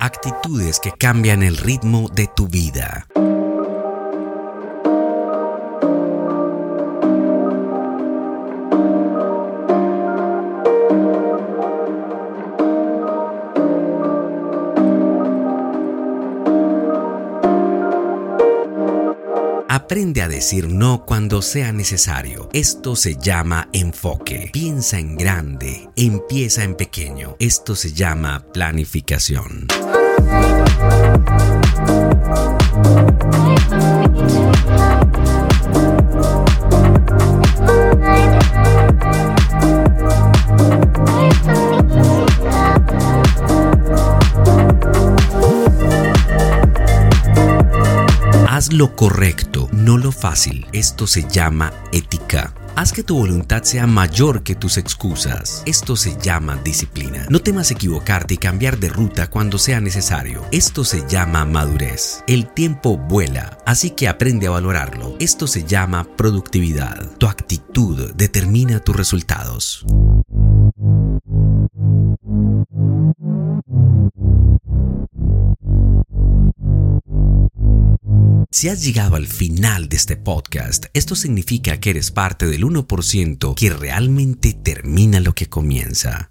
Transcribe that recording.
Actitudes que cambian el ritmo de tu vida. Aprende a decir no cuando sea necesario. Esto se llama enfoque. Piensa en grande, empieza en pequeño. Esto se llama planificación. Lo correcto, no lo fácil. Esto se llama ética. Haz que tu voluntad sea mayor que tus excusas. Esto se llama disciplina. No temas equivocarte y cambiar de ruta cuando sea necesario. Esto se llama madurez. El tiempo vuela, así que aprende a valorarlo. Esto se llama productividad. Tu actitud determina tus resultados. Si has llegado al final de este podcast, esto significa que eres parte del 1% que realmente termina lo que comienza.